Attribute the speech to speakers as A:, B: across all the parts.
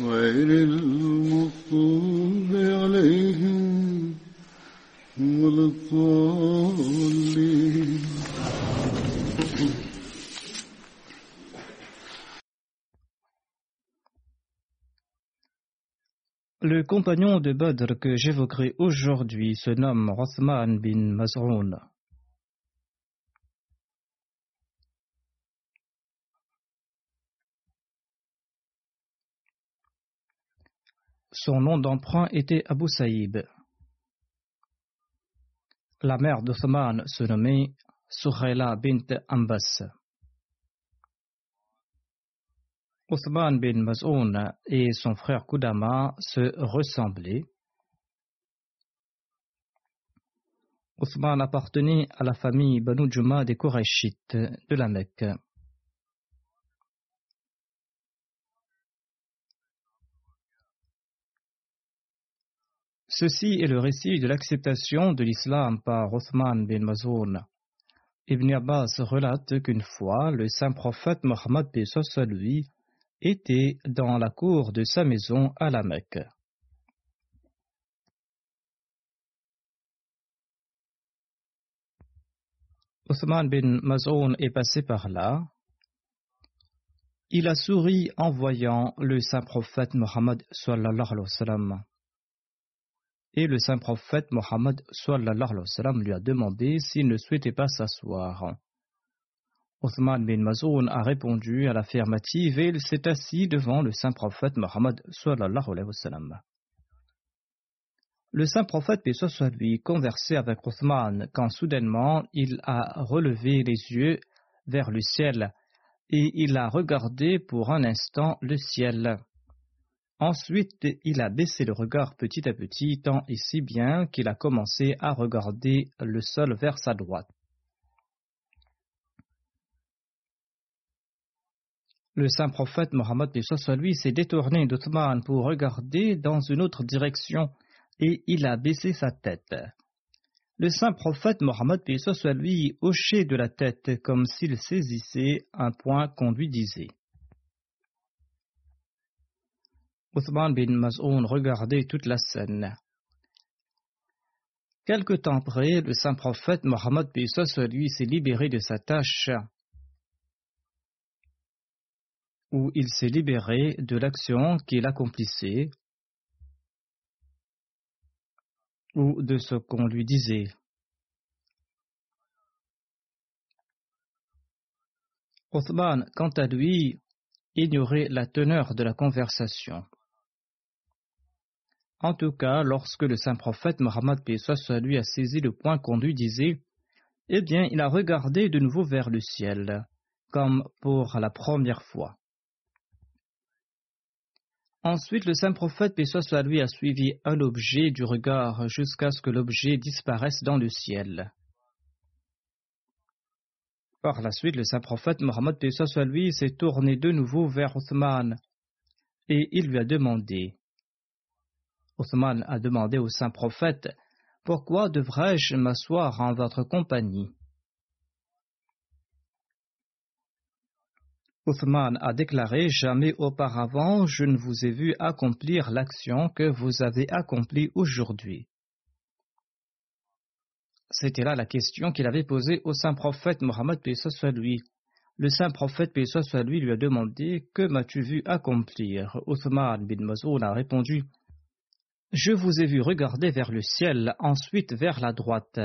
A: غير المغضوب عليهم ولا الضالين
B: Le compagnon de Badr que j'évoquerai aujourd'hui se nomme Rothman bin Maz'oun. Son nom d'emprunt était Abu Saïb. La mère d'Othman se nommait Suhaila bint Ambas. Othman bin Maz'oun et son frère Koudama se ressemblaient. Othman appartenait à la famille Banu Juma des Korachites de la Mecque. Ceci est le récit de l'acceptation de l'islam par Othman bin Maz'oun. Ibn Abbas relate qu'une fois, le saint prophète Mohammed lui était dans la cour de sa maison à la Mecque. Othman bin Maz'oun est passé par là. Il a souri en voyant le saint prophète Mohammed sallallahu alayhi wa sallam. Et le saint prophète Mohammed lui a demandé s'il ne souhaitait pas s'asseoir. Othman bin Mazoun a répondu à l'affirmative et il s'est assis devant le saint prophète Mohammed. Le saint prophète, soit lui, conversait avec Othman quand soudainement il a relevé les yeux vers le ciel et il a regardé pour un instant le ciel. Ensuite, il a baissé le regard petit à petit, tant et si bien qu'il a commencé à regarder le sol vers sa droite. Le saint prophète Mohammed lui s'est détourné d'Othman pour regarder dans une autre direction et il a baissé sa tête. Le saint prophète Mohammed lui hochait de la tête comme s'il saisissait un point qu'on lui disait. Othman bin Maz'oun regardait toute la scène. Quelque temps après, le saint prophète Mohammed lui s'est libéré de sa tâche où il s'est libéré de l'action qu'il accomplissait ou de ce qu'on lui disait. Othman, quant à lui, ignorait la teneur de la conversation. En tout cas, lorsque le saint prophète Mohammed lui a saisi le point qu'on lui disait, eh bien, il a regardé de nouveau vers le ciel, comme pour la première fois. Ensuite, le saint prophète, soit lui, a suivi un objet du regard jusqu'à ce que l'objet disparaisse dans le ciel. Par la suite, le saint prophète Mohammed, lui, s'est tourné de nouveau vers Othman et il lui a demandé Othman a demandé au saint prophète Pourquoi devrais-je m'asseoir en votre compagnie? Othman a déclaré Jamais auparavant je ne vous ai vu accomplir l'action que vous avez accomplie aujourd'hui. C'était là la question qu'il avait posée au saint prophète Mohammed soit lui. Le saint prophète soit lui lui a demandé Que m'as-tu vu accomplir? Othman bin Mazoun a répondu je vous ai vu regarder vers le ciel, ensuite vers la droite.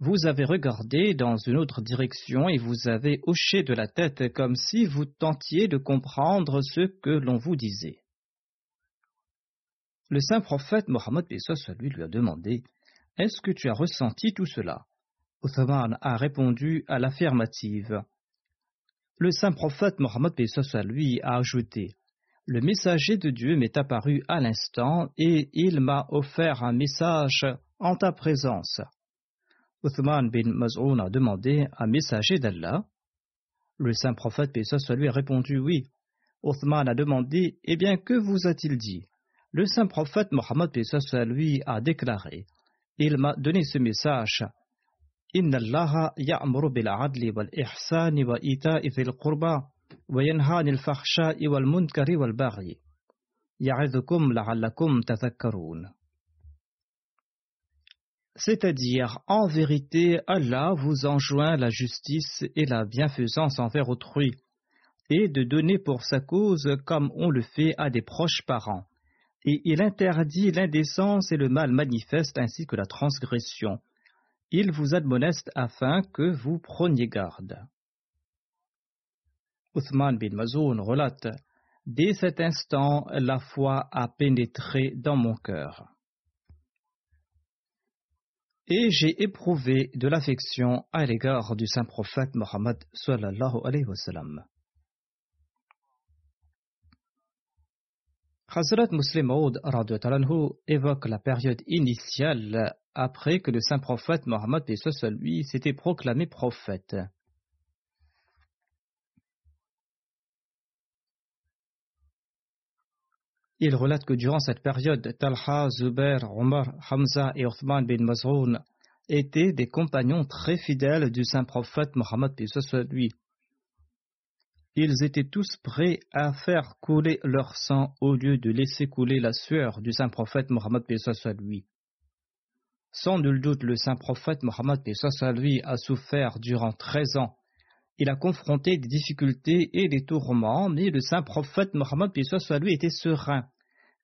B: Vous avez regardé dans une autre direction et vous avez hoché de la tête comme si vous tentiez de comprendre ce que l'on vous disait. Le saint prophète Mohammed lui lui a demandé Est-ce que tu as ressenti tout cela? Othman a répondu à l'affirmative. Le saint prophète Mohammed lui a ajouté le messager de Dieu m'est apparu à l'instant et il m'a offert un message en ta présence. Uthman bin Maz'un a demandé un messager d'Allah. Le saint prophète Pessoa lui a répondu oui. Uthman a demandé Eh bien, que vous a-t-il dit? Le saint prophète Mohammed Pessoa lui a déclaré Il m'a donné ce message bil adli wal c'est-à-dire, en vérité, Allah vous enjoint la justice et la bienfaisance envers autrui, et de donner pour sa cause comme on le fait à des proches parents, et il interdit l'indécence et le mal manifeste ainsi que la transgression. Il vous admoneste afin que vous preniez garde. Uthman bin Mazoun relate Dès cet instant, la foi a pénétré dans mon cœur. Et j'ai éprouvé de l'affection à l'égard du saint prophète Mohammed. Hazrat Muslim Maud évoque la période initiale après que le saint prophète Mohammed s'était proclamé prophète. Il relate que durant cette période, Talha, Zubair, Omar, Hamza et Othman bin Mazroun étaient des compagnons très fidèles du saint prophète Mohammed lui. Ils étaient tous prêts à faire couler leur sang au lieu de laisser couler la sueur du saint prophète Mohammed lui. Sans nul doute, le saint prophète Mohammed lui a souffert durant treize ans. Il a confronté des difficultés et des tourments, mais le saint prophète Mohammed lui était serein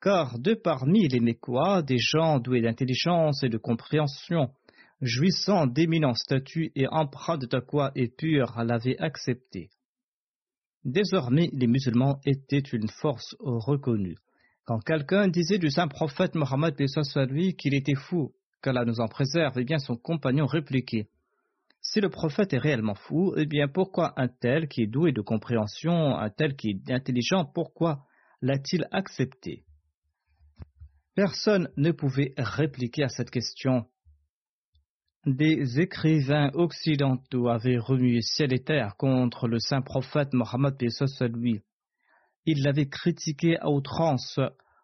B: car de parmi les Mécois, des gens doués d'intelligence et de compréhension, jouissant d'éminents statuts et empreints de taqwa et purs, l'avaient accepté. Désormais, les musulmans étaient une force reconnue. Quand quelqu'un disait du saint prophète Mohammed lui qu'il était fou, qu'Allah nous en préserve, eh bien son compagnon répliquait Si le prophète est réellement fou, eh bien pourquoi un tel qui est doué de compréhension, un tel qui est intelligent, pourquoi l'a-t-il accepté? Personne ne pouvait répliquer à cette question. Des écrivains occidentaux avaient remué ciel et terre contre le saint prophète Mohammed lui. Ils l'avaient critiqué à outrance,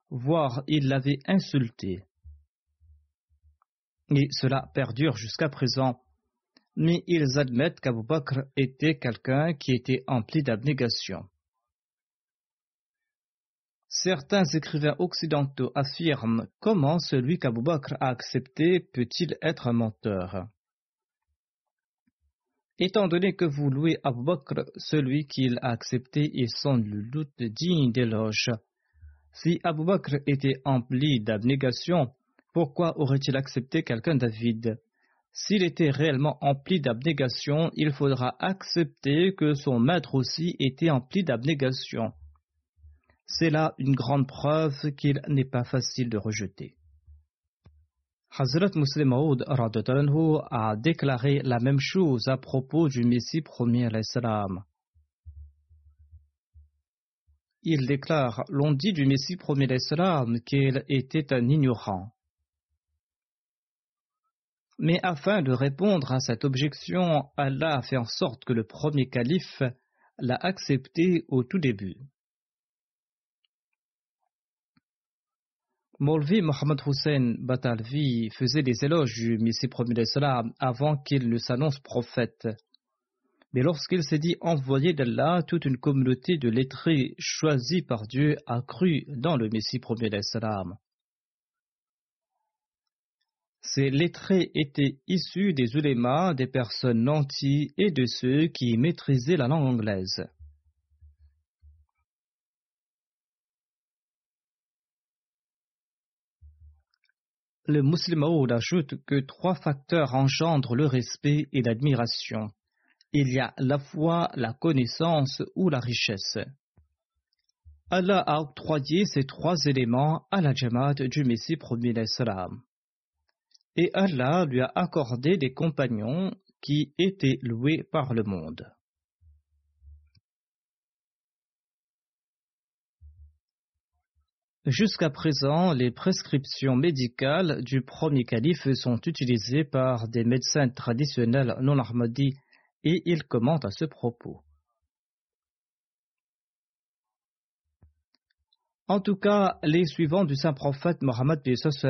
B: voire ils l'avaient insulté. Et cela perdure jusqu'à présent. Mais ils admettent qu'Abu Bakr était quelqu'un qui était empli d'abnégation. Certains écrivains occidentaux affirment comment celui qu'Abu Bakr a accepté peut-il être un menteur Étant donné que vous louez Abu Bakr, celui qu'il a accepté est sans doute digne d'éloge. Si Abu Bakr était empli d'abnégation, pourquoi aurait-il accepté quelqu'un d'avide? S'il était réellement empli d'abnégation, il faudra accepter que son maître aussi était empli d'abnégation. C'est là une grande preuve qu'il n'est pas facile de rejeter. Hazrat Muslim Maud a déclaré la même chose à propos du Messie premier l'Islam. Il déclare L'on dit du Messie premier l'Islam qu'il était un ignorant. Mais afin de répondre à cette objection, Allah a fait en sorte que le premier calife l'a accepté au tout début. Molvi Mohamed Hussein Batalvi faisait des éloges du Messie premier avant qu'il ne s'annonce prophète. Mais lorsqu'il s'est dit envoyé d'Allah, toute une communauté de lettrés choisis par Dieu a cru dans le Messie premier d'Islam. Ces lettrés étaient issus des ulémas, des personnes nantis et de ceux qui maîtrisaient la langue anglaise. Le musulman ajoute que trois facteurs engendrent le respect et l'admiration. Il y a la foi, la connaissance ou la richesse. Allah a octroyé ces trois éléments à la Jamaat du Messie premier et Allah lui a accordé des compagnons qui étaient loués par le monde. Jusqu'à présent, les prescriptions médicales du premier calife sont utilisées par des médecins traditionnels non armadis et il commente à ce propos. En tout cas, les suivants du saint prophète Mohammed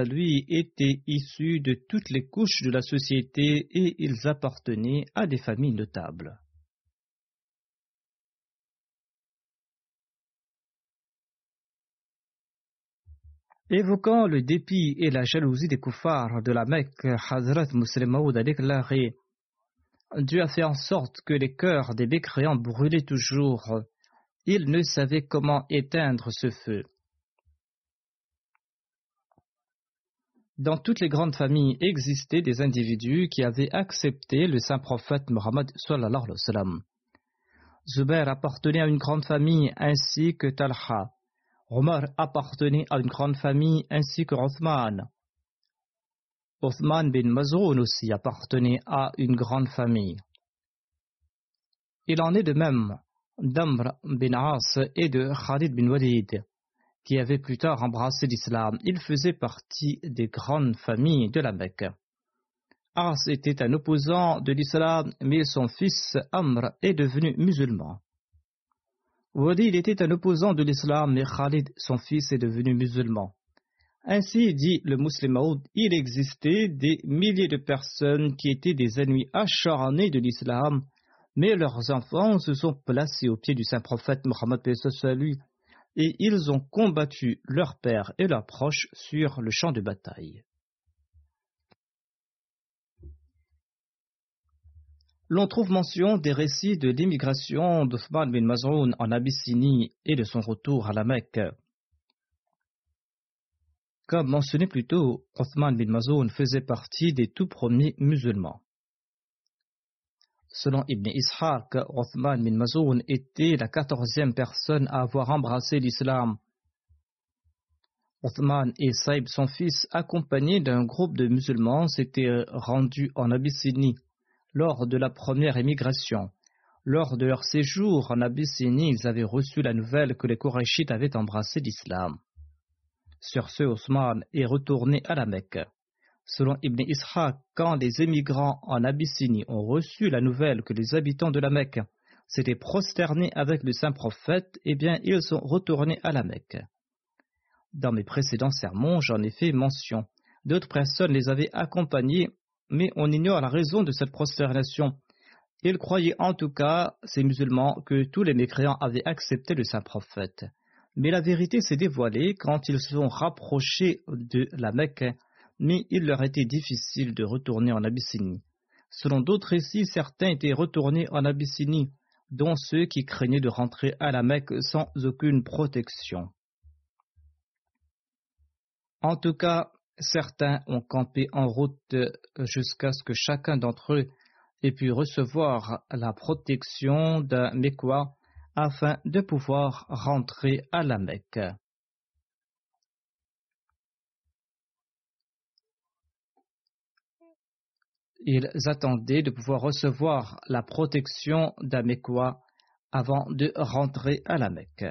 B: lui étaient issus de toutes les couches de la société et ils appartenaient à des familles notables. Évoquant le dépit et la jalousie des koufars de la Mecque, Hazrat Muslim a déclaré Dieu a fait en sorte que les cœurs des mécréants brûlaient toujours. Ils ne savaient comment éteindre ce feu. Dans toutes les grandes familles existaient des individus qui avaient accepté le saint prophète Mohammed sallallahu alayhi wa sallam. Zubair appartenait à une grande famille ainsi que Talha. Omar appartenait à une grande famille ainsi que Othman. Othman bin Mazroun aussi appartenait à une grande famille. Il en est de même d'Amr bin As et de Khalid bin Walid qui avait plus tard embrassé l'islam. Il faisait partie des grandes familles de la Mecque. Ars était un opposant de l'islam, mais son fils Amr est devenu musulman. Walid était un opposant de l'islam, mais Khalid, son fils, est devenu musulman. Ainsi dit le musulman, il existait des milliers de personnes qui étaient des ennemis acharnés de l'islam, mais leurs enfants se sont placés au pied du saint prophète Mohammed lui et ils ont combattu leur père et leurs proches sur le champ de bataille. L'on trouve mention des récits de l'immigration d'Othman bin Mazroun en Abyssinie et de son retour à la Mecque. Comme mentionné plus tôt, Othman bin Mazroun faisait partie des tout premiers musulmans. Selon Ibn Ishaq, Othman bin Mazoun était la quatorzième personne à avoir embrassé l'islam. Othman et Saïb, son fils, accompagnés d'un groupe de musulmans, s'étaient rendus en Abyssinie lors de la première émigration. Lors de leur séjour en Abyssinie, ils avaient reçu la nouvelle que les Korachites avaient embrassé l'islam. Sur ce, Othman est retourné à la Mecque. Selon Ibn Ishaq, quand les émigrants en Abyssinie ont reçu la nouvelle que les habitants de la Mecque s'étaient prosternés avec le saint prophète, eh bien ils sont retournés à la Mecque. Dans mes précédents sermons, j'en ai fait mention. D'autres personnes les avaient accompagnés, mais on ignore la raison de cette prosternation. Ils croyaient en tout cas, ces musulmans, que tous les mécréants avaient accepté le saint prophète. Mais la vérité s'est dévoilée quand ils se sont rapprochés de la Mecque mais il leur était difficile de retourner en Abyssinie. Selon d'autres récits, certains étaient retournés en Abyssinie, dont ceux qui craignaient de rentrer à la Mecque sans aucune protection. En tout cas, certains ont campé en route jusqu'à ce que chacun d'entre eux ait pu recevoir la protection d'un Mekwa afin de pouvoir rentrer à la Mecque. Ils attendaient de pouvoir recevoir la protection d'Amekwa avant de rentrer à la Mecque.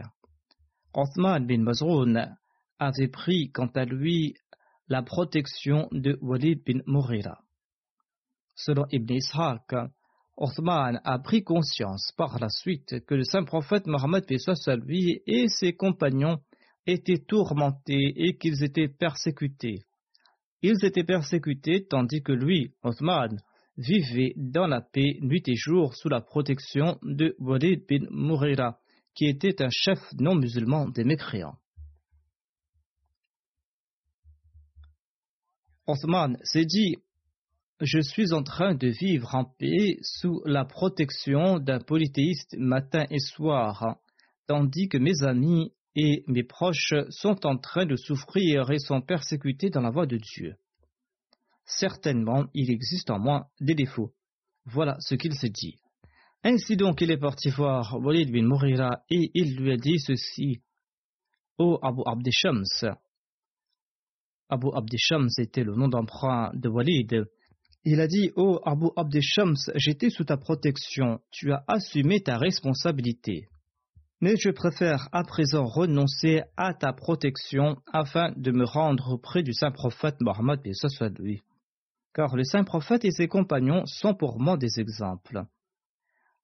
B: Othman bin Mazroun avait pris quant à lui la protection de Walid bin Mourira. Selon Ibn Ishaq, Othman a pris conscience par la suite que le saint prophète Mohammed lui et ses compagnons étaient tourmentés et qu'ils étaient persécutés. Ils étaient persécutés tandis que lui, Othman, vivait dans la paix nuit et jour sous la protection de Walid bin Mourira, qui était un chef non musulman des mécréants. Othman s'est dit Je suis en train de vivre en paix sous la protection d'un polythéiste matin et soir, tandis que mes amis et mes proches sont en train de souffrir et sont persécutés dans la voie de Dieu. Certainement, il existe en moi des défauts. Voilà ce qu'il s'est dit. Ainsi donc, il est parti voir Walid bin Mourira et il lui a dit ceci. Ô Abu Abdeshams, Abu Abdeshams était le nom d'emprunt de Walid. Il a dit Ô Abu Abdeshams, j'étais sous ta protection, tu as assumé ta responsabilité. Mais je préfère à présent renoncer à ta protection afin de me rendre auprès du saint prophète Mohammed et soit lui. Car le saint prophète et ses compagnons sont pour moi des exemples.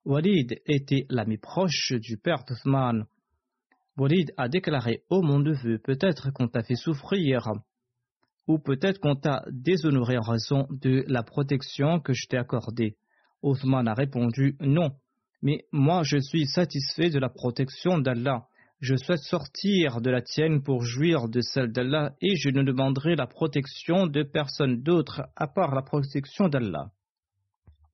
B: Walid était l'ami proche du père d'Othman. Walid a déclaré Ô mon neveu, peut-être qu'on t'a fait souffrir, ou peut-être qu'on t'a déshonoré en raison de la protection que je t'ai accordée. Othman a répondu Non, mais moi je suis satisfait de la protection d'Allah. Je souhaite sortir de la tienne pour jouir de celle d'Allah et je ne demanderai la protection de personne d'autre à part la protection d'Allah.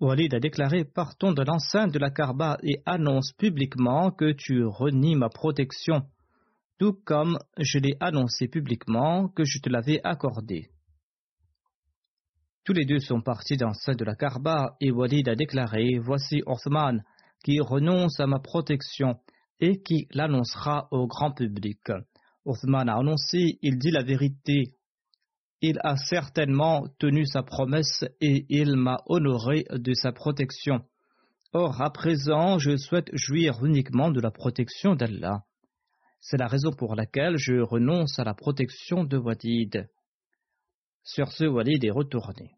B: Walid a déclaré Partons de l'enceinte de la Karba et annonce publiquement que tu renies ma protection, tout comme je l'ai annoncé publiquement que je te l'avais accordée. Tous les deux sont partis dans l'enceinte de la Karba et Walid a déclaré Voici Othman qui renonce à ma protection et qui l'annoncera au grand public. Othman a annoncé Il dit la vérité il a certainement tenu sa promesse et il m'a honoré de sa protection. Or, à présent, je souhaite jouir uniquement de la protection d'Allah. C'est la raison pour laquelle je renonce à la protection de Wadid. Sur ce, Walid est retourné.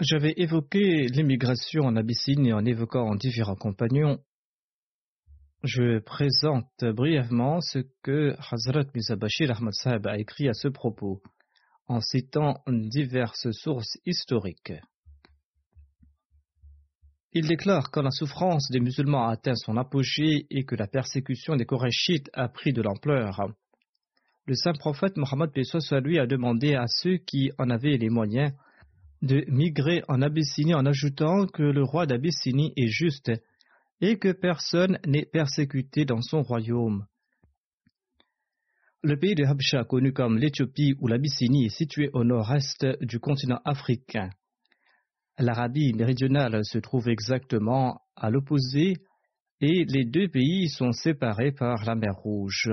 B: J'avais évoqué l'immigration en Abyssinie en évoquant différents compagnons je présente brièvement ce que Hazrat Mizabashir Ahmad Sahib a écrit à ce propos, en citant diverses sources historiques. Il déclare quand la souffrance des musulmans a atteint son apogée et que la persécution des Korachites a pris de l'ampleur, le saint prophète Mohammed lui a demandé à ceux qui en avaient les moyens de migrer en Abyssinie en ajoutant que le roi d'Abyssinie est juste et que personne n'est persécuté dans son royaume. Le pays de Habsha, connu comme l'Éthiopie ou l'Abyssinie, est situé au nord-est du continent africain. L'Arabie méridionale se trouve exactement à l'opposé et les deux pays sont séparés par la mer Rouge.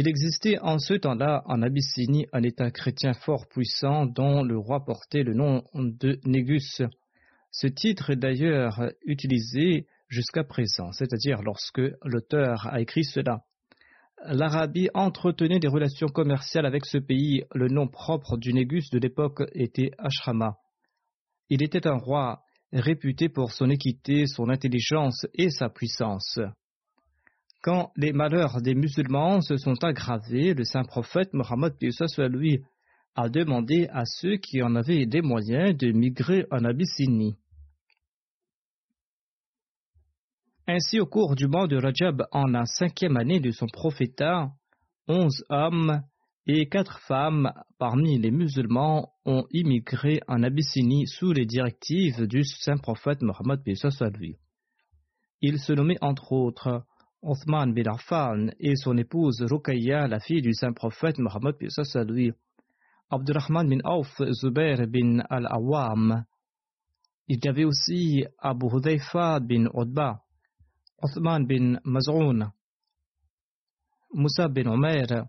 B: Il existait en ce temps-là en Abyssinie un État chrétien fort puissant dont le roi portait le nom de Négus. Ce titre est d'ailleurs utilisé jusqu'à présent, c'est-à-dire lorsque l'auteur a écrit cela. L'Arabie entretenait des relations commerciales avec ce pays. Le nom propre du Négus de l'époque était Ashrama. Il était un roi réputé pour son équité, son intelligence et sa puissance. Quand les malheurs des musulmans se sont aggravés, le saint prophète Mohammed lui a demandé à ceux qui en avaient des moyens de migrer en Abyssinie. Ainsi, au cours du mois de Rajab, en la cinquième année de son prophétat, onze hommes et quatre femmes parmi les musulmans ont immigré en Abyssinie sous les directives du saint prophète Mohammed lui. Ils se nommaient entre autres Othman bin Affan et son épouse Ruqayya, la fille du saint prophète Mohammed lui, Abdurrahman bin Auf, Zubair bin al-Awam. Il y avait aussi Abu Hudayfa bin Udba, Othman bin Maz'un, Moussa bin Omer,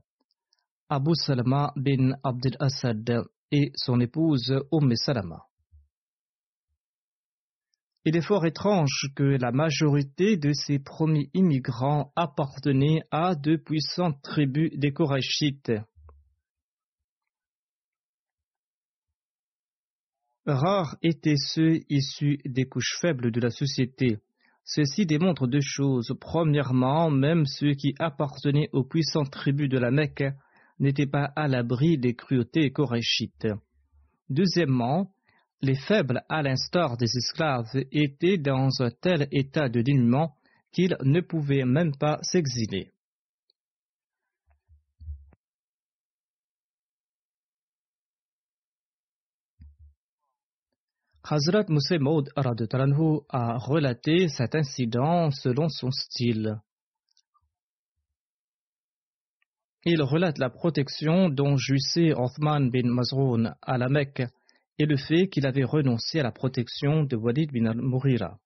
B: Abu Salama bin Abdel Assad et son épouse Umm Salama. Il est fort étrange que la majorité de ces premiers immigrants appartenaient à de puissantes tribus des Korachites. Rares étaient ceux issus des couches faibles de la société. Ceci démontre deux choses. Premièrement, même ceux qui appartenaient aux puissantes tribus de la Mecque n'étaient pas à l'abri des cruautés coréchites. Deuxièmement, les faibles, à l'instar des esclaves, étaient dans un tel état de dénuement qu'ils ne pouvaient même pas s'exiler. Hazrat Moussé Maud a relaté cet incident selon son style. Il relate la protection dont jouissait Othman bin Mazroun à la Mecque et le fait qu'il avait renoncé à la protection de Walid bin al-Mourira.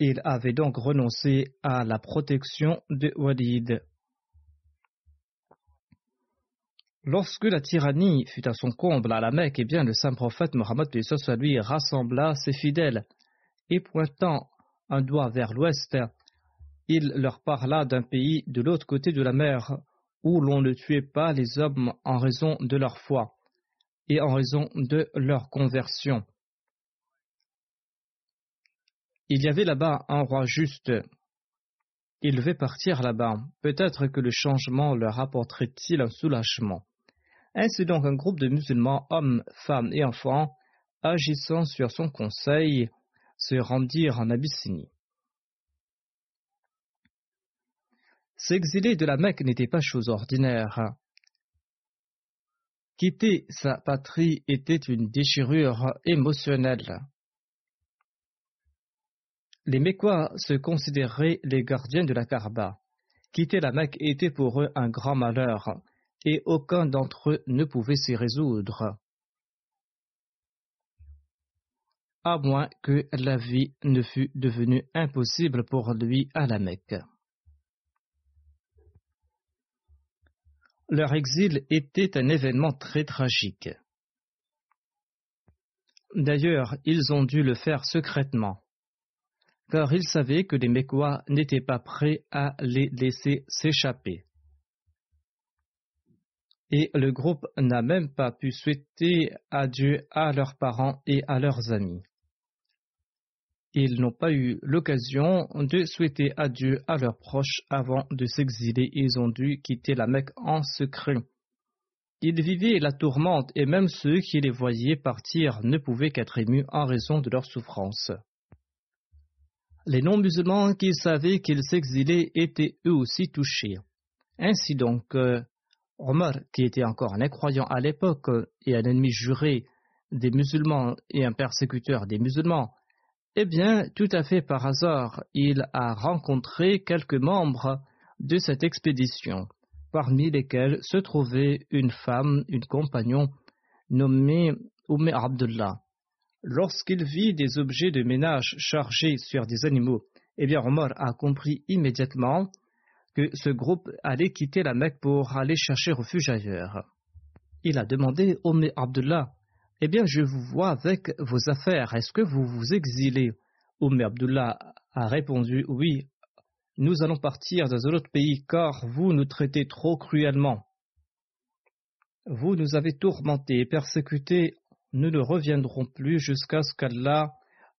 B: Il avait donc renoncé à la protection de Walid. Lorsque la tyrannie fut à son comble à la Mecque, eh bien le saint prophète Mohammed lui rassembla ses fidèles et pointant un doigt vers l'ouest, il leur parla d'un pays de l'autre côté de la mer où l'on ne tuait pas les hommes en raison de leur foi et en raison de leur conversion. Il y avait là-bas un roi juste. Il devait partir là-bas. Peut-être que le changement leur apporterait-il un soulagement. Ainsi donc un groupe de musulmans, hommes, femmes et enfants, agissant sur son conseil, se rendirent en Abyssinie. S'exiler de la Mecque n'était pas chose ordinaire. Quitter sa patrie était une déchirure émotionnelle. Les Mécois se considéraient les gardiens de la Kaaba. Quitter la Mecque était pour eux un grand malheur, et aucun d'entre eux ne pouvait s'y résoudre, à moins que la vie ne fût devenue impossible pour lui à la Mecque. Leur exil était un événement très tragique. D'ailleurs, ils ont dû le faire secrètement, car ils savaient que les Mécois n'étaient pas prêts à les laisser s'échapper et le groupe n'a même pas pu souhaiter adieu à leurs parents et à leurs amis. Ils n'ont pas eu l'occasion de souhaiter adieu à leurs proches avant de s'exiler. Ils ont dû quitter la Mecque en secret. Ils vivaient la tourmente et même ceux qui les voyaient partir ne pouvaient qu'être émus en raison de leur souffrance. Les non-musulmans qui savaient qu'ils s'exilaient étaient eux aussi touchés. Ainsi donc, euh, Omar, qui était encore un incroyant à l'époque et un ennemi juré des musulmans et un persécuteur des musulmans, eh bien, tout à fait par hasard, il a rencontré quelques membres de cette expédition, parmi lesquels se trouvait une femme, une compagnon, nommée Oumé Abdullah. Lorsqu'il vit des objets de ménage chargés sur des animaux, eh bien, Omar a compris immédiatement que ce groupe allait quitter la Mecque pour aller chercher refuge ailleurs. Il a demandé au Abdullah Eh bien, je vous vois avec vos affaires, est-ce que vous vous exilez? Oumé Abdullah a répondu Oui, nous allons partir dans un autre pays car vous nous traitez trop cruellement. Vous nous avez tourmentés et persécutés, nous ne reviendrons plus jusqu'à ce qu'Allah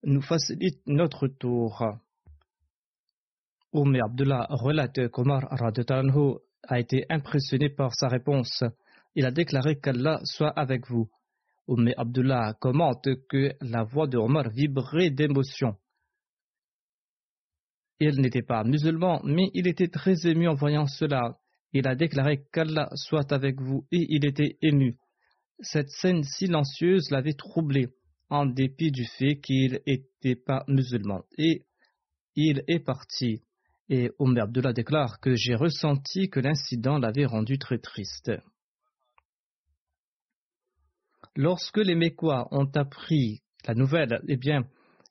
B: nous facilite notre tour. Oumé Abdullah relate qu'Omar a été impressionné par sa réponse. Il a déclaré qu'Allah soit avec vous. Oumé Abdullah commente que la voix de Omar vibrait d'émotion. Il n'était pas musulman, mais il était très ému en voyant cela. Il a déclaré qu'Allah soit avec vous et il était ému. Cette scène silencieuse l'avait troublé, en dépit du fait qu'il n'était pas musulman. Et il est parti. Et Omer Abdullah déclare que j'ai ressenti que l'incident l'avait rendu très triste. Lorsque les Mécois ont appris la nouvelle, eh bien,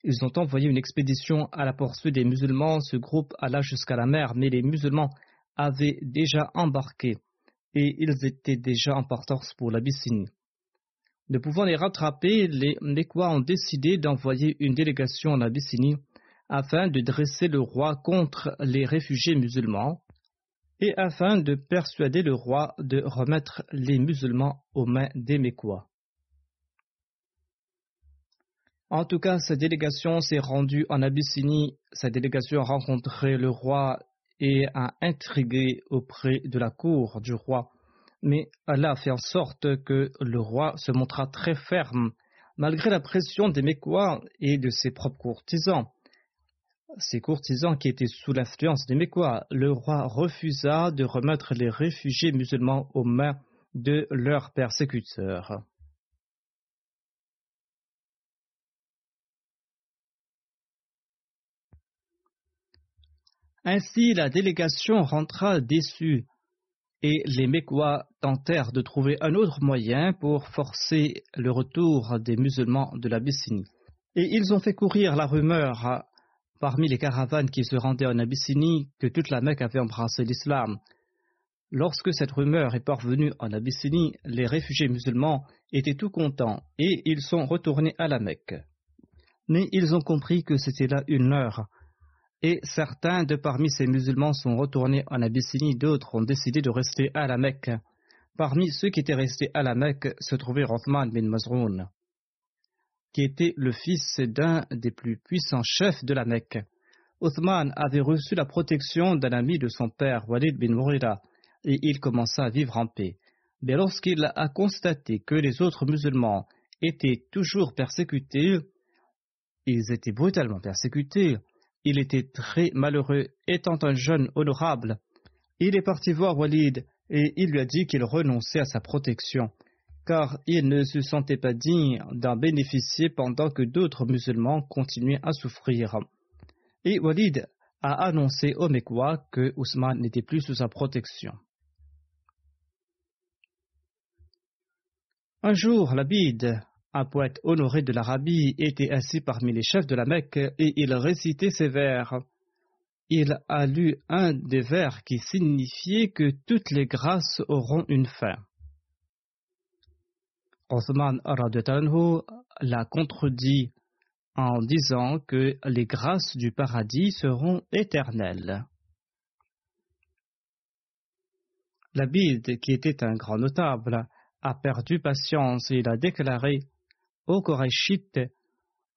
B: ils ont envoyé une expédition à la poursuite des musulmans. Ce groupe alla jusqu'à la mer, mais les musulmans avaient déjà embarqué et ils étaient déjà en partance pour l'Abyssinie. Ne pouvant les rattraper, les Mécois ont décidé d'envoyer une délégation en Abyssinie afin de dresser le roi contre les réfugiés musulmans. et afin de persuader le roi de remettre les musulmans aux mains des Mécois. En tout cas, cette délégation s'est rendue en Abyssinie. Cette délégation a rencontré le roi et a intrigué auprès de la cour du roi. Mais Allah a fait en sorte que le roi se montra très ferme, malgré la pression des Mécois et de ses propres courtisans. Ces courtisans qui étaient sous l'influence des Mécois, le roi refusa de remettre les réfugiés musulmans aux mains de leurs persécuteurs. Ainsi, la délégation rentra déçue et les Mécois tentèrent de trouver un autre moyen pour forcer le retour des musulmans de l'Abyssinie. Et ils ont fait courir la rumeur parmi les caravanes qui se rendaient en Abyssinie que toute la Mecque avait embrassé l'islam. Lorsque cette rumeur est parvenue en Abyssinie, les réfugiés musulmans étaient tout contents et ils sont retournés à la Mecque. Mais ils ont compris que c'était là une heure et certains de parmi ces musulmans sont retournés en Abyssinie, d'autres ont décidé de rester à la Mecque. Parmi ceux qui étaient restés à la Mecque se trouvait Rothman bin Mazroun, qui était le fils d'un des plus puissants chefs de la Mecque. Othman avait reçu la protection d'un ami de son père, Walid bin Mourira, et il commença à vivre en paix. Mais lorsqu'il a constaté que les autres musulmans étaient toujours persécutés, ils étaient brutalement persécutés, il était très malheureux, étant un jeune honorable. Il est parti voir Walid et il lui a dit qu'il renonçait à sa protection, car il ne se sentait pas digne d'en bénéficier pendant que d'autres musulmans continuaient à souffrir. Et Walid a annoncé aux Mécois que Ousmane n'était plus sous sa protection. Un jour, l'Abid un poète honoré de l'Arabie était assis parmi les chefs de la Mecque et il récitait ces vers. Il a lu un des vers qui signifiait que toutes les grâces auront une fin. Osman l'a contredit en disant que les grâces du paradis seront éternelles. L'Abid, qui était un grand notable, a perdu patience et il a déclaré Ô Korachites,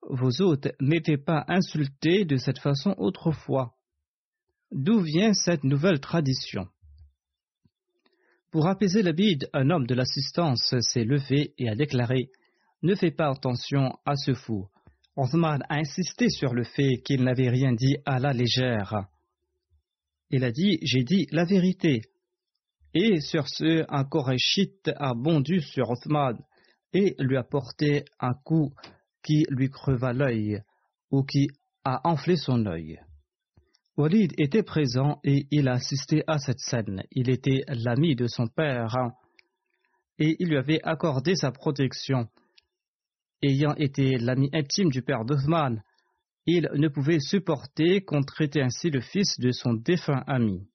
B: vos hôtes n'étaient pas insultés de cette façon autrefois. D'où vient cette nouvelle tradition? Pour apaiser la bide, un homme de l'assistance s'est levé et a déclaré Ne fais pas attention à ce fou. Othman a insisté sur le fait qu'il n'avait rien dit à la légère. Il a dit J'ai dit la vérité. Et sur ce, un Korachites a bondu sur Othman et lui a porté un coup qui lui creva l'œil ou qui a enflé son œil. Walid était présent et il a assisté à cette scène. Il était l'ami de son père et il lui avait accordé sa protection. Ayant été l'ami intime du père d'Othman, il ne pouvait supporter qu'on traitait ainsi le fils de son défunt ami.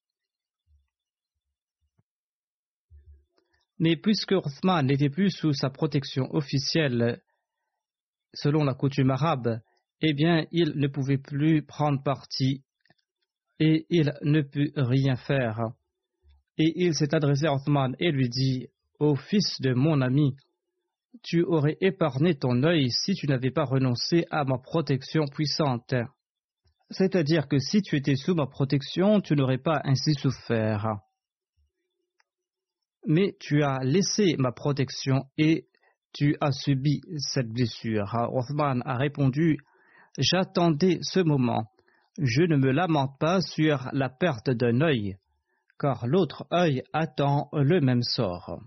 B: Mais puisque Othman n'était plus sous sa protection officielle selon la coutume arabe, eh bien, il ne pouvait plus prendre parti et il ne put rien faire. Et il s'est adressé à Othman et lui dit Ô fils de mon ami, tu aurais épargné ton œil si tu n'avais pas renoncé à ma protection puissante. C'est-à-dire que si tu étais sous ma protection, tu n'aurais pas ainsi souffert mais tu as laissé ma protection et tu as subi cette blessure. Othman a répondu J'attendais ce moment. Je ne me lamente pas sur la perte d'un œil, car l'autre œil attend le même sort.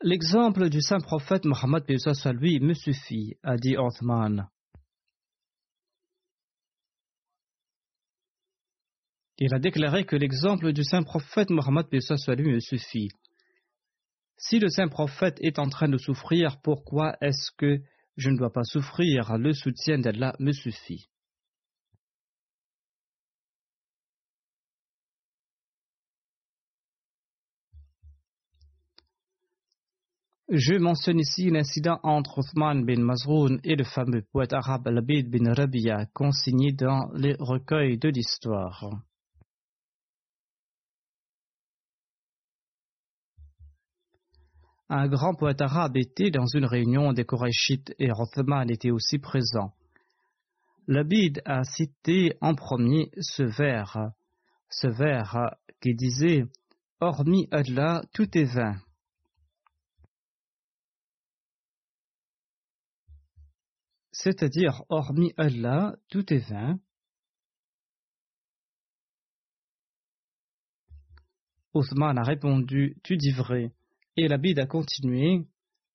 B: L'exemple du saint prophète Mohammed lui me suffit, a dit Othman. Il a déclaré que l'exemple du saint prophète Mohammed me suffit. Si le saint prophète est en train de souffrir, pourquoi est-ce que je ne dois pas souffrir? Le soutien d'Allah me suffit. Je mentionne ici l'incident entre Othman bin Mazroun et le fameux poète arabe Labid bin Rabia consigné dans les recueils de l'histoire. Un grand poète arabe était dans une réunion des Korachites et Othman était aussi présent. Labid a cité en premier ce vers, ce vers qui disait Hormis Allah, tout est vain. c'est-à-dire hormis Allah, tout est vain. Othman a répondu Tu dis vrai. Et l'abid a continué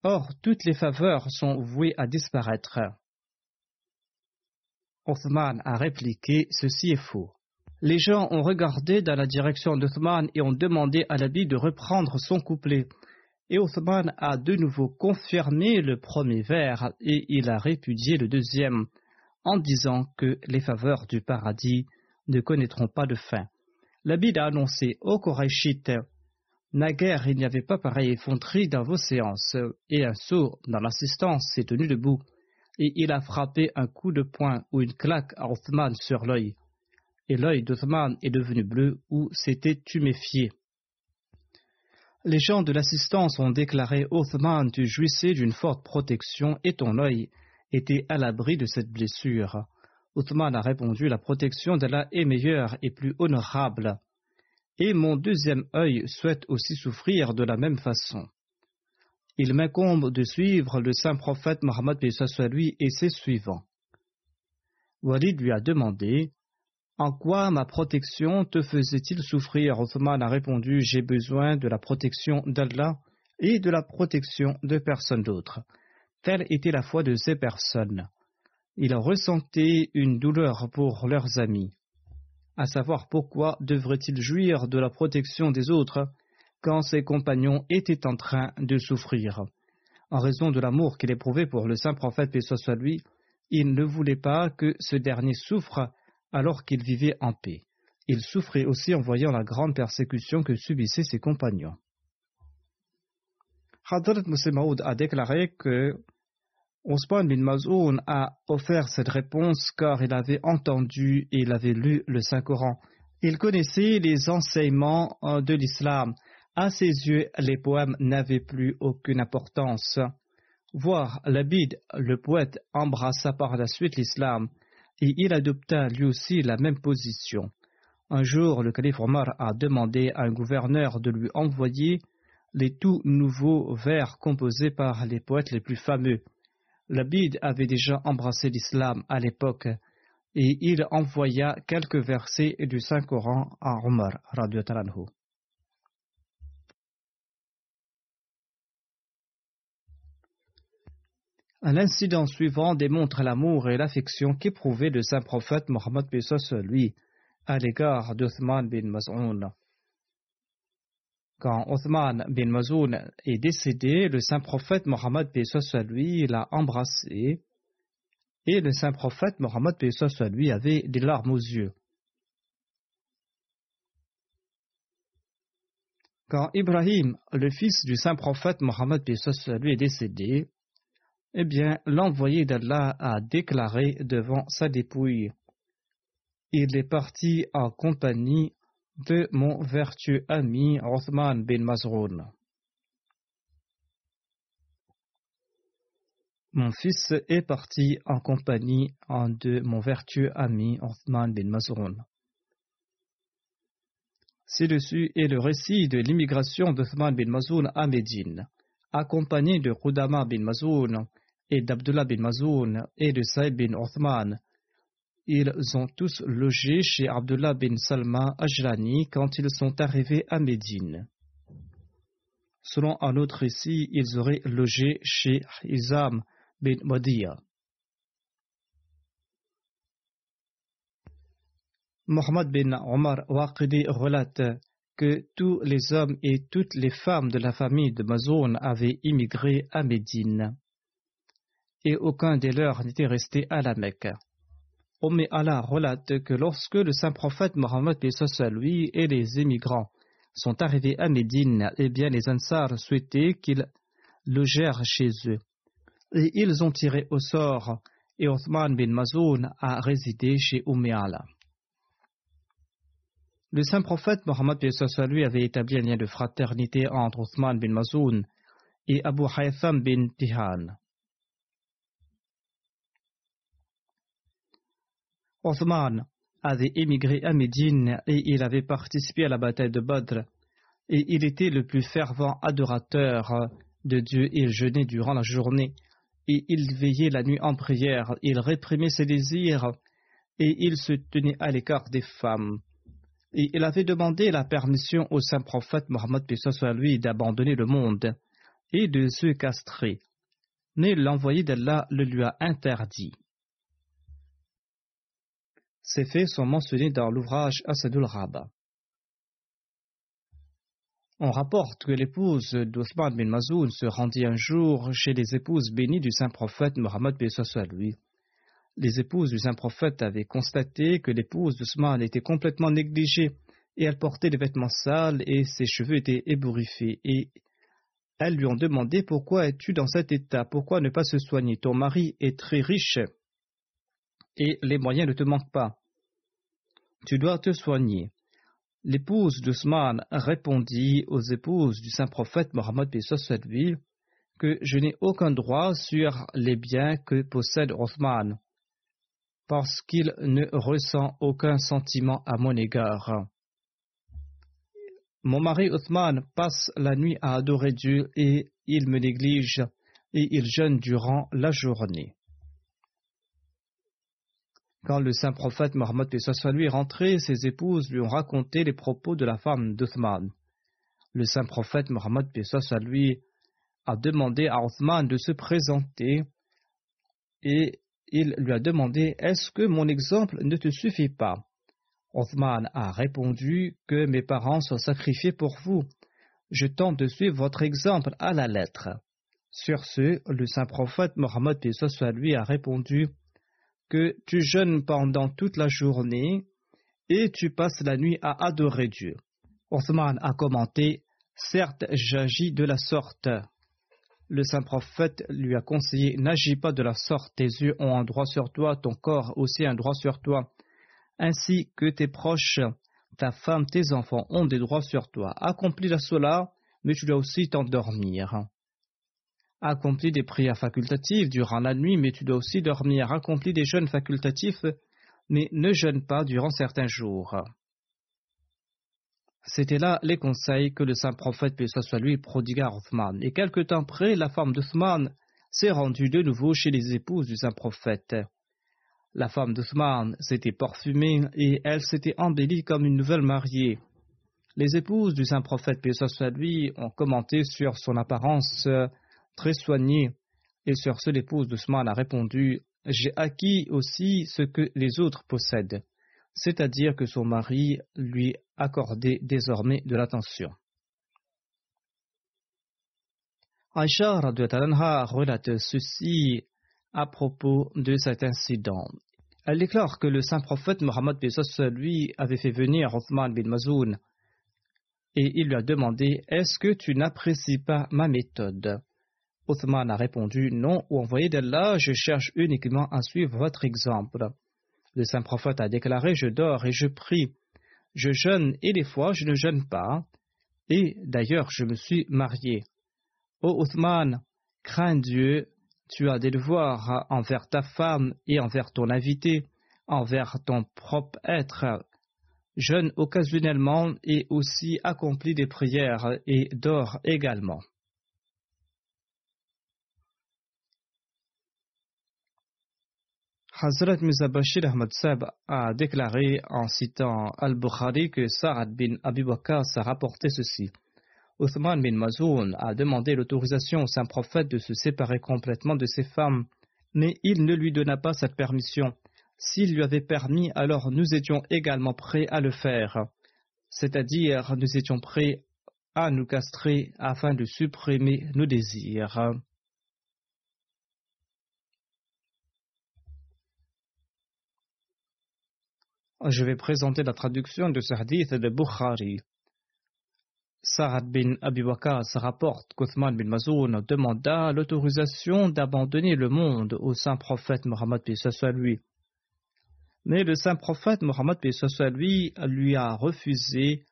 B: Or, toutes les faveurs sont vouées à disparaître. Othman a répliqué Ceci est faux. Les gens ont regardé dans la direction d'Othman et ont demandé à l'abid de reprendre son couplet et Othman a de nouveau confirmé le premier vers et il a répudié le deuxième en disant que les faveurs du paradis ne connaîtront pas de fin. L'Abid a annoncé au Korachites Naguère, il n'y avait pas pareille effronterie dans vos séances, et un sourd dans l'assistance s'est tenu debout, et il a frappé un coup de poing ou une claque à Othman sur l'œil, et l'œil d'Othman est devenu bleu ou s'était tuméfié. Les gens de l'assistance ont déclaré Othman, tu jouissais d'une forte protection et ton œil était à l'abri de cette blessure. Othman a répondu La protection d'Allah est meilleure et plus honorable. Et mon deuxième œil souhaite aussi souffrir de la même façon. Il m'incombe de suivre le saint prophète Mohammed et ses suivants. Walid lui a demandé en quoi ma protection te faisait-il souffrir? Othman a répondu J'ai besoin de la protection d'Allah et de la protection de personne d'autre. Telle était la foi de ces personnes. Ils ressentaient une douleur pour leurs amis. À savoir pourquoi devraient-ils jouir de la protection des autres quand ses compagnons étaient en train de souffrir En raison de l'amour qu'il éprouvait pour le saint prophète, paix soit lui, il ne voulait pas que ce dernier souffre alors qu'il vivait en paix. Il souffrait aussi en voyant la grande persécution que subissaient ses compagnons. Hadrat Maud a déclaré que Osman bin Mazoun a offert cette réponse car il avait entendu et il avait lu le Saint-Coran. Il connaissait les enseignements euh, de l'islam. À ses yeux, les poèmes n'avaient plus aucune importance. Voir l'Abid, le poète, embrassa par la suite l'islam et il adopta lui aussi la même position. Un jour, le calife Omar a demandé à un gouverneur de lui envoyer les tout nouveaux vers composés par les poètes les plus fameux. L'Abid avait déjà embrassé l'islam à l'époque et il envoya quelques versets du Saint-Coran à Omar. L'incident suivant démontre l'amour et l'affection qu'éprouvait le saint prophète Mohammed lui à l'égard d'Othman bin Maz'oun. Quand Othman bin Maz'oun est décédé, le saint prophète Mohammed lui l'a embrassé et le saint prophète Mohammed lui avait des larmes aux yeux. Quand Ibrahim, le fils du saint prophète Mohammed lui est décédé, eh bien, l'envoyé d'Allah a déclaré devant sa dépouille Il est parti en compagnie de mon vertueux ami Othman bin Mazroun. Mon fils est parti en compagnie de mon vertueux ami Othman bin Mazroun. Ci-dessus est le récit de l'immigration d'Othman bin Mazoun à Médine, accompagné de Rudama bin Mazoun, et d'Abdullah bin Mazoun et de Saïd bin Othman. Ils ont tous logé chez Abdullah bin Salma Ajlani quand ils sont arrivés à Médine. Selon un autre récit, ils auraient logé chez Izam bin Madiya. Mohammed bin Omar Waqidi relate que tous les hommes et toutes les femmes de la famille de Mazoun avaient immigré à Médine et aucun des leurs n'était resté à la Mecque. Omme Allah relate que lorsque le saint prophète Mohammed lui et les émigrants sont arrivés à Médine, eh bien les Ansars souhaitaient qu'ils logèrent chez eux. Et ils ont tiré au sort, et Othman bin Mazoun a résidé chez Umayala. Le saint prophète Mohammed lui avait établi un lien de fraternité entre Othman bin Mazoun et Abu Haytham bin Tihan. Othman avait émigré à Médine et il avait participé à la bataille de Badr et il était le plus fervent adorateur de Dieu. Il jeûnait durant la journée et il veillait la nuit en prière. Il réprimait ses désirs et il se tenait à l'écart des femmes. Et il avait demandé la permission au saint prophète Mohammed soit lui d'abandonner le monde et de se castrer. Mais l'envoyé d'Allah le lui a interdit. Ces faits sont mentionnés dans l'ouvrage Asadul Rabba. On rapporte que l'épouse d'Othman bin Mazoun se rendit un jour chez les épouses bénies du saint prophète Mohammed lui. Les épouses du saint prophète avaient constaté que l'épouse d'Othman était complètement négligée et elle portait des vêtements sales et ses cheveux étaient ébouriffés et elles lui ont demandé Pourquoi es-tu dans cet état? Pourquoi ne pas se soigner? Ton mari est très riche et les moyens ne te manquent pas. Tu dois te soigner. L'épouse d'Ousmane répondit aux épouses du saint prophète Mohammed lui que je n'ai aucun droit sur les biens que possède Othman parce qu'il ne ressent aucun sentiment à mon égard. Mon mari Othman passe la nuit à adorer Dieu et il me néglige et il jeûne durant la journée. Quand le saint prophète Mohammed lui est rentré, ses épouses lui ont raconté les propos de la femme d'Othman. Le saint prophète Mohammed lui a demandé à Othman de se présenter et il lui a demandé Est-ce que mon exemple ne te suffit pas? Othman a répondu que mes parents sont sacrifiés pour vous. Je tente de suivre votre exemple à la lettre. Sur ce, le saint prophète Mohammed lui a répondu que tu jeûnes pendant toute la journée et tu passes la nuit à adorer Dieu. Othman a commenté Certes, j'agis de la sorte. Le saint prophète lui a conseillé N'agis pas de la sorte, tes yeux ont un droit sur toi, ton corps aussi un droit sur toi, ainsi que tes proches, ta femme, tes enfants ont des droits sur toi. Accomplis la cela, mais tu dois aussi t'endormir. Accomplis des prières facultatives durant la nuit, mais tu dois aussi dormir. Accomplis des jeûnes facultatifs, mais ne jeûne pas durant certains jours. C'étaient là les conseils que le saint prophète, paix soit lui, prodigua à Othman. Et quelque temps après, la femme d'Othman s'est rendue de nouveau chez les épouses du saint prophète. La femme d'Othman s'était parfumée et elle s'était embellie comme une nouvelle mariée. Les épouses du saint prophète, paix soit lui, ont commenté sur son apparence très soignée, et sur ce l'épouse d'Ousmane a répondu J'ai acquis aussi ce que les autres possèdent, c'est-à-dire que son mari lui accordait désormais de l'attention. Aïcha relate ceci à propos de cet incident. Elle déclare que le saint prophète Mohammed lui avait fait venir Othman bin Mazoun et il lui a demandé Est-ce que tu n'apprécies pas ma méthode? Othman a répondu Non, ou envoyé d'Allah, je cherche uniquement à suivre votre exemple. Le saint prophète a déclaré Je dors et je prie, je jeûne et des fois je ne jeûne pas, et d'ailleurs je me suis marié. Ô Othman, crains Dieu, tu as des devoirs envers ta femme et envers ton invité, envers ton propre être. Jeûne occasionnellement et aussi accomplis des prières et dors également. Hazrat Mizabashir Ahmad Sab a déclaré en citant Al-Bukhari que Sa'ad bin Abi a rapporté ceci. Uthman bin Mazoun a demandé l'autorisation au saint prophète de se séparer complètement de ses femmes, mais il ne lui donna pas cette permission. S'il lui avait permis, alors nous étions également prêts à le faire, c'est-à-dire nous étions prêts à nous castrer afin de supprimer nos désirs. Je vais présenter la traduction de ce hadith de Bukhari. Sarad bin Abi se rapporte qu'Othman bin Mazoun demanda l'autorisation d'abandonner le monde au saint prophète Mohammed lui. Mais le saint prophète Mohammed lui lui a refusé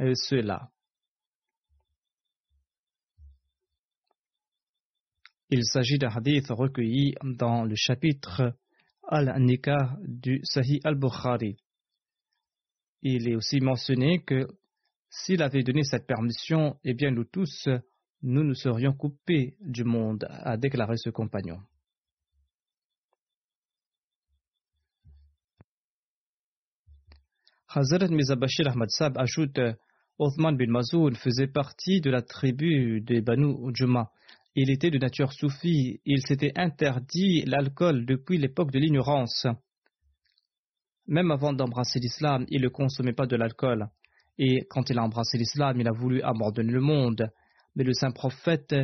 B: euh, cela. Il s'agit d'un hadith recueilli dans le chapitre Al-Nikah du Sahih al-Bukhari. Il est aussi mentionné que s'il avait donné cette permission, eh bien nous tous, nous nous serions coupés du monde, a déclaré ce compagnon. Hazrat Mizabashir Ahmad Sab ajoute Othman bin Mazoun faisait partie de la tribu des Banu Juma il était de nature soufie, il s'était interdit l'alcool depuis l'époque de l'ignorance. Même avant d'embrasser l'islam, il ne consommait pas de l'alcool. Et quand il a embrassé l'islam, il a voulu abandonner le monde. Mais le saint prophète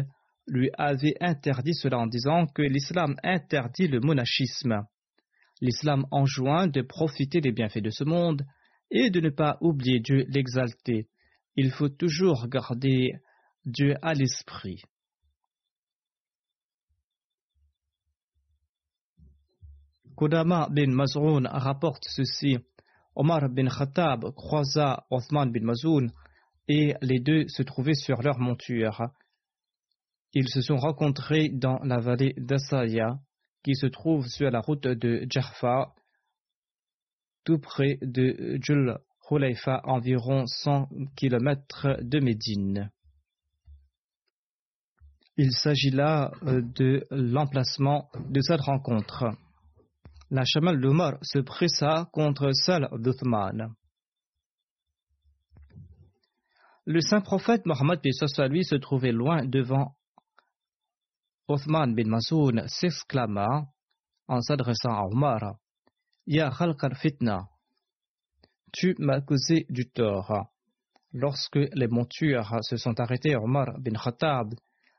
B: lui avait interdit cela en disant que l'islam interdit le monachisme. L'islam enjoint de profiter des bienfaits de ce monde et de ne pas oublier Dieu l'exalter. Il faut toujours garder Dieu à l'esprit. Kudama bin Maz'un rapporte ceci. Omar bin Khattab croisa Othman bin Maz'un et les deux se trouvaient sur leur monture. Ils se sont rencontrés dans la vallée d'Asaya, qui se trouve sur la route de Jaffa, tout près de Jul Hulayfa, environ 100 km de Médine. Il s'agit là euh, de l'emplacement de cette rencontre la chamal d'Omar se pressa contre celle d'Uthman. Le saint prophète Mohammed lui se trouvait loin devant Othman bin Masoun s'exclama en s'adressant à Omar Ya khalqar fitna, tu m'as causé du tort. Lorsque les montures se sont arrêtées, Omar bin Khattab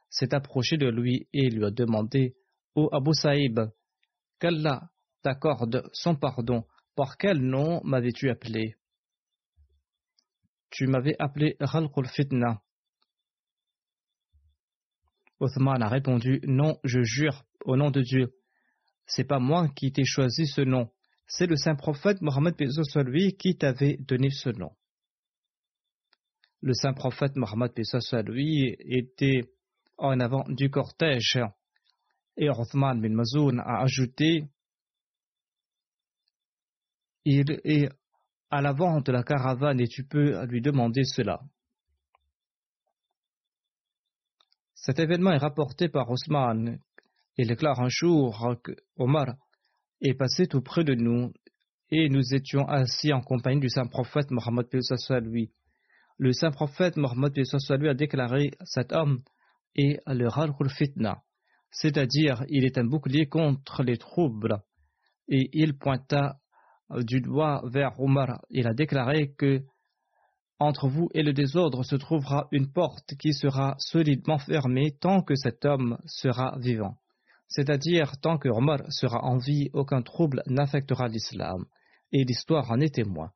B: s'est approché de lui et lui a demandé Ô Abu Saïb, qu'Allah t'accorde son pardon. Par quel nom m'avais-tu appelé? Tu m'avais appelé Khalqul Fitna. Othman a répondu Non, je jure au nom de Dieu. C'est pas moi qui t'ai choisi ce nom. C'est le saint prophète Mohammed lui qui t'avait donné ce nom. Le saint prophète Mohammed lui était en avant du cortège et Othman bin Mazoun a ajouté il est à l'avant de la caravane et tu peux lui demander cela. Cet événement est rapporté par Osman. Il déclare un jour que Omar est passé tout près de nous et nous étions assis en compagnie du saint prophète Mohammed lui. Le saint prophète Mohammed lui a déclaré cet homme est le Rarul Fitna, c'est-à-dire il est un bouclier contre les troubles et il pointa du doigt vers Omar. Il a déclaré que entre vous et le désordre se trouvera une porte qui sera solidement fermée tant que cet homme sera vivant. C'est-à-dire tant que Omar sera en vie, aucun trouble n'affectera l'islam. Et l'histoire en est témoin.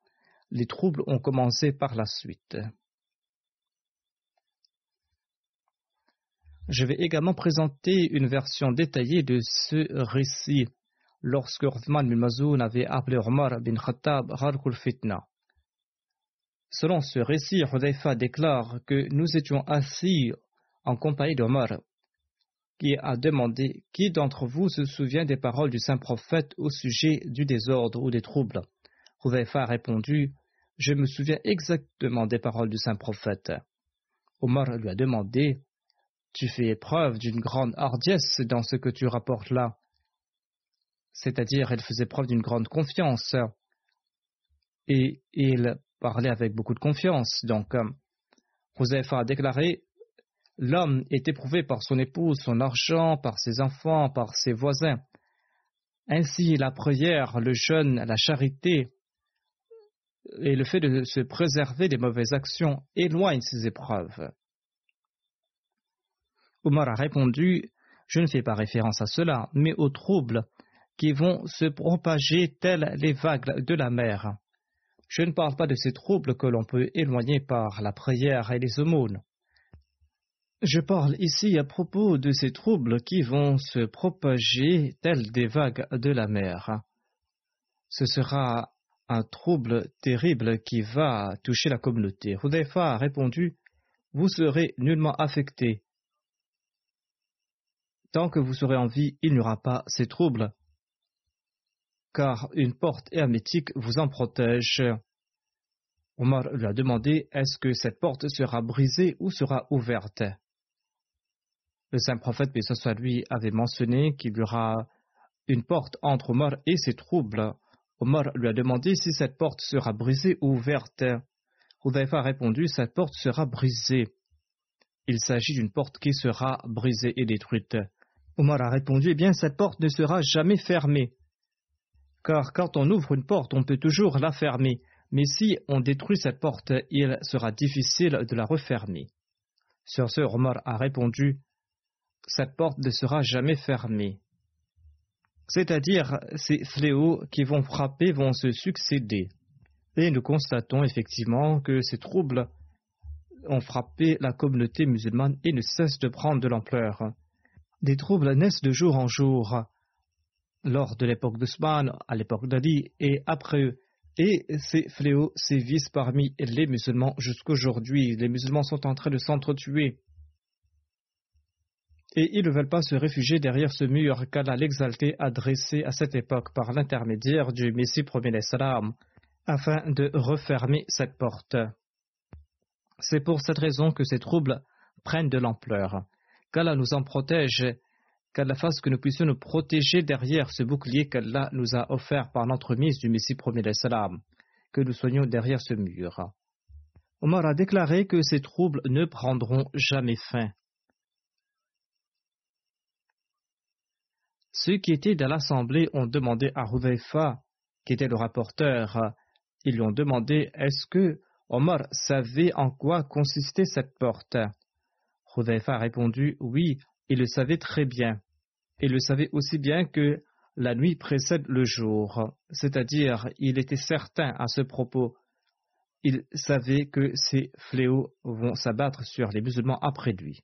B: Les troubles ont commencé par la suite. Je vais également présenter une version détaillée de ce récit lorsque Uthman bin avait appelé Omar bin Khattab Harkul Fitna. Selon ce récit, Hudayfa déclare que nous étions assis en compagnie d'Omar, qui a demandé Qui d'entre vous se souvient des paroles du saint prophète au sujet du désordre ou des troubles Hudayfa a répondu Je me souviens exactement des paroles du saint prophète. Omar lui a demandé Tu fais preuve d'une grande hardiesse dans ce que tu rapportes là c'est-à-dire elle faisait preuve d'une grande confiance et il parlait avec beaucoup de confiance. Donc, Joseph a déclaré L'homme est éprouvé par son épouse, son argent, par ses enfants, par ses voisins. Ainsi, la prière, le jeûne, la charité et le fait de se préserver des mauvaises actions éloignent ces épreuves. Omar a répondu Je ne fais pas référence à cela, mais aux troubles qui vont se propager telles les vagues de la mer. Je ne parle pas de ces troubles que l'on peut éloigner par la prière et les aumônes. Je parle ici à propos de ces troubles qui vont se propager tels des vagues de la mer. Ce sera un trouble terrible qui va toucher la communauté. Hudayfa a répondu Vous serez nullement affecté. Tant que vous serez en vie, il n'y aura pas ces troubles, car une porte hermétique vous en protège. Omar lui a demandé Est-ce que cette porte sera brisée ou sera ouverte? Le saint prophète, soit lui, avait mentionné qu'il y aura une porte entre Omar et ses troubles. Omar lui a demandé si cette porte sera brisée ou ouverte. Hudayfa a répondu Cette porte sera brisée. Il s'agit d'une porte qui sera brisée et détruite. Omar a répondu Eh bien, cette porte ne sera jamais fermée. Car quand on ouvre une porte, on peut toujours la fermer. Mais si on détruit cette porte, il sera difficile de la refermer. Sur ce, Omar a répondu Cette porte ne sera jamais fermée. C'est-à-dire, ces fléaux qui vont frapper vont se succéder. Et nous constatons effectivement que ces troubles ont frappé la communauté musulmane et ne cessent de prendre de l'ampleur. Des troubles naissent de jour en jour, lors de l'époque d'Ousmane, à l'époque d'Ali et après eux. Et ces fléaux sévissent parmi les musulmans jusqu'aujourd'hui. Les musulmans sont en train de s'entretuer et ils ne veulent pas se réfugier derrière ce mur qu'Allah l'exalté a dressé à cette époque par l'intermédiaire du Messie premier salam, afin de refermer cette porte. C'est pour cette raison que ces troubles prennent de l'ampleur. Qu'Allah nous en protège, qu'Allah fasse que nous puissions nous protéger derrière ce bouclier qu'Allah nous a offert par l'entremise du Messie premier salam, que nous soyons derrière ce mur. Omar a déclaré que ces troubles ne prendront jamais fin. Ceux qui étaient dans l'assemblée ont demandé à Hudhaifa, qui était le rapporteur, ils lui ont demandé est-ce que Omar savait en quoi consistait cette porte? Hudhaifa a répondu oui, il le savait très bien. Il le savait aussi bien que la nuit précède le jour, c'est-à-dire il était certain à ce propos. Il savait que ces fléaux vont s'abattre sur les musulmans après lui.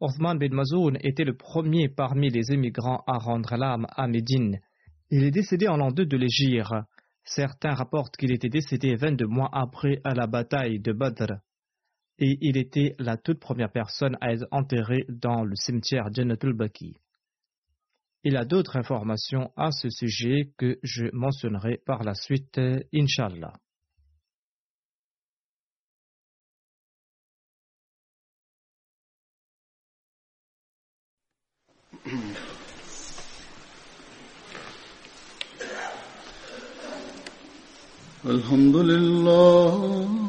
B: Othman bin Mazoun était le premier parmi les émigrants à rendre l'âme à Médine. Il est décédé en l'an 2 de l'Égypte. Certains rapportent qu'il était décédé 22 mois après à la bataille de Badr Et il était la toute première personne à être enterrée dans le cimetière Jannatul Baki. Il y a d'autres informations à ce sujet que je mentionnerai par la suite, Inshallah.
A: الحمد لله